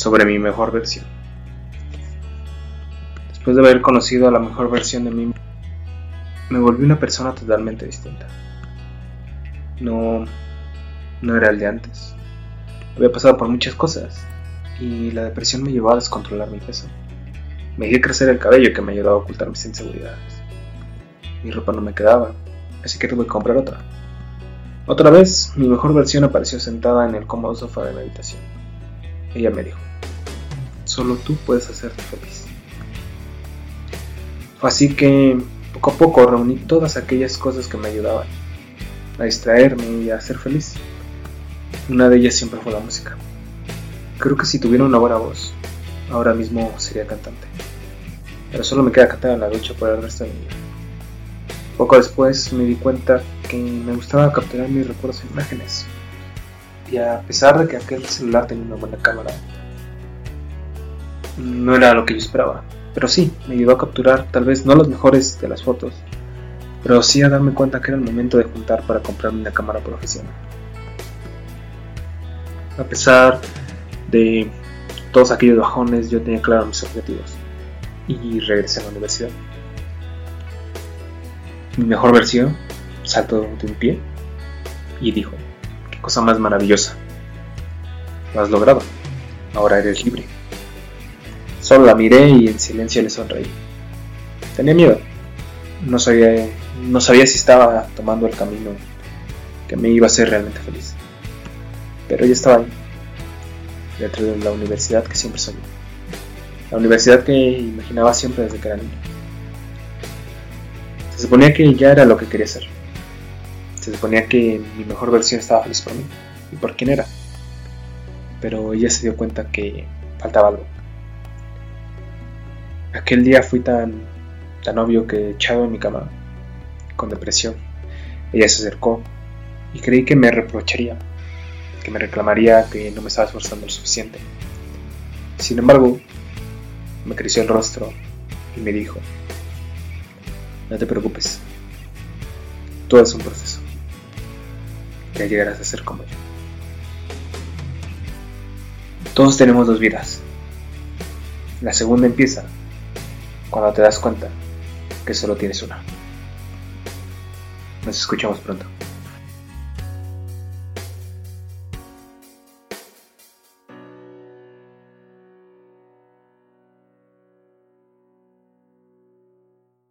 sobre mi mejor versión. Después de haber conocido a la mejor versión de mí, me volví una persona totalmente distinta. No, no era el de antes. Había pasado por muchas cosas y la depresión me llevó a descontrolar mi peso. Me dejé crecer el cabello que me ayudaba a ocultar mis inseguridades. Mi ropa no me quedaba, así que tuve que comprar otra. Otra vez, mi mejor versión apareció sentada en el cómodo sofá de meditación. Ella me dijo, solo tú puedes hacerte feliz. Así que poco a poco reuní todas aquellas cosas que me ayudaban a distraerme y a ser feliz. Una de ellas siempre fue la música. Creo que si tuviera una buena voz, ahora mismo sería cantante. Pero solo me queda cantar en la ducha por el resto de mi vida. Poco después me di cuenta que me gustaba capturar mis recuerdos en imágenes. Y a pesar de que aquel celular tenía una buena cámara, no era lo que yo esperaba. Pero sí, me ayudó a capturar tal vez no los mejores de las fotos, pero sí a darme cuenta que era el momento de juntar para comprarme una cámara profesional. A pesar de todos aquellos bajones, yo tenía claro mis objetivos y regresé a la universidad. Mi mejor versión saltó de un pie y dijo, cosa más maravillosa. Lo has logrado. Ahora eres libre. Solo la miré y en silencio le sonreí. Tenía miedo. No sabía, si estaba tomando el camino que me iba a hacer realmente feliz. Pero ya estaba ahí, dentro de la universidad que siempre soñé. La universidad que imaginaba siempre desde que era niño. Se suponía que ya era lo que quería ser. Se suponía que mi mejor versión estaba feliz por mí y por quién era. Pero ella se dio cuenta que faltaba algo. Aquel día fui tan, tan obvio que echado en mi cama, con depresión. Ella se acercó y creí que me reprocharía, que me reclamaría que no me estaba esforzando lo suficiente. Sin embargo, me acarició el rostro y me dijo, no te preocupes, todo es un proceso, llegarás a ser como yo. Todos tenemos dos vidas. La segunda empieza cuando te das cuenta que solo tienes una. Nos escuchamos pronto.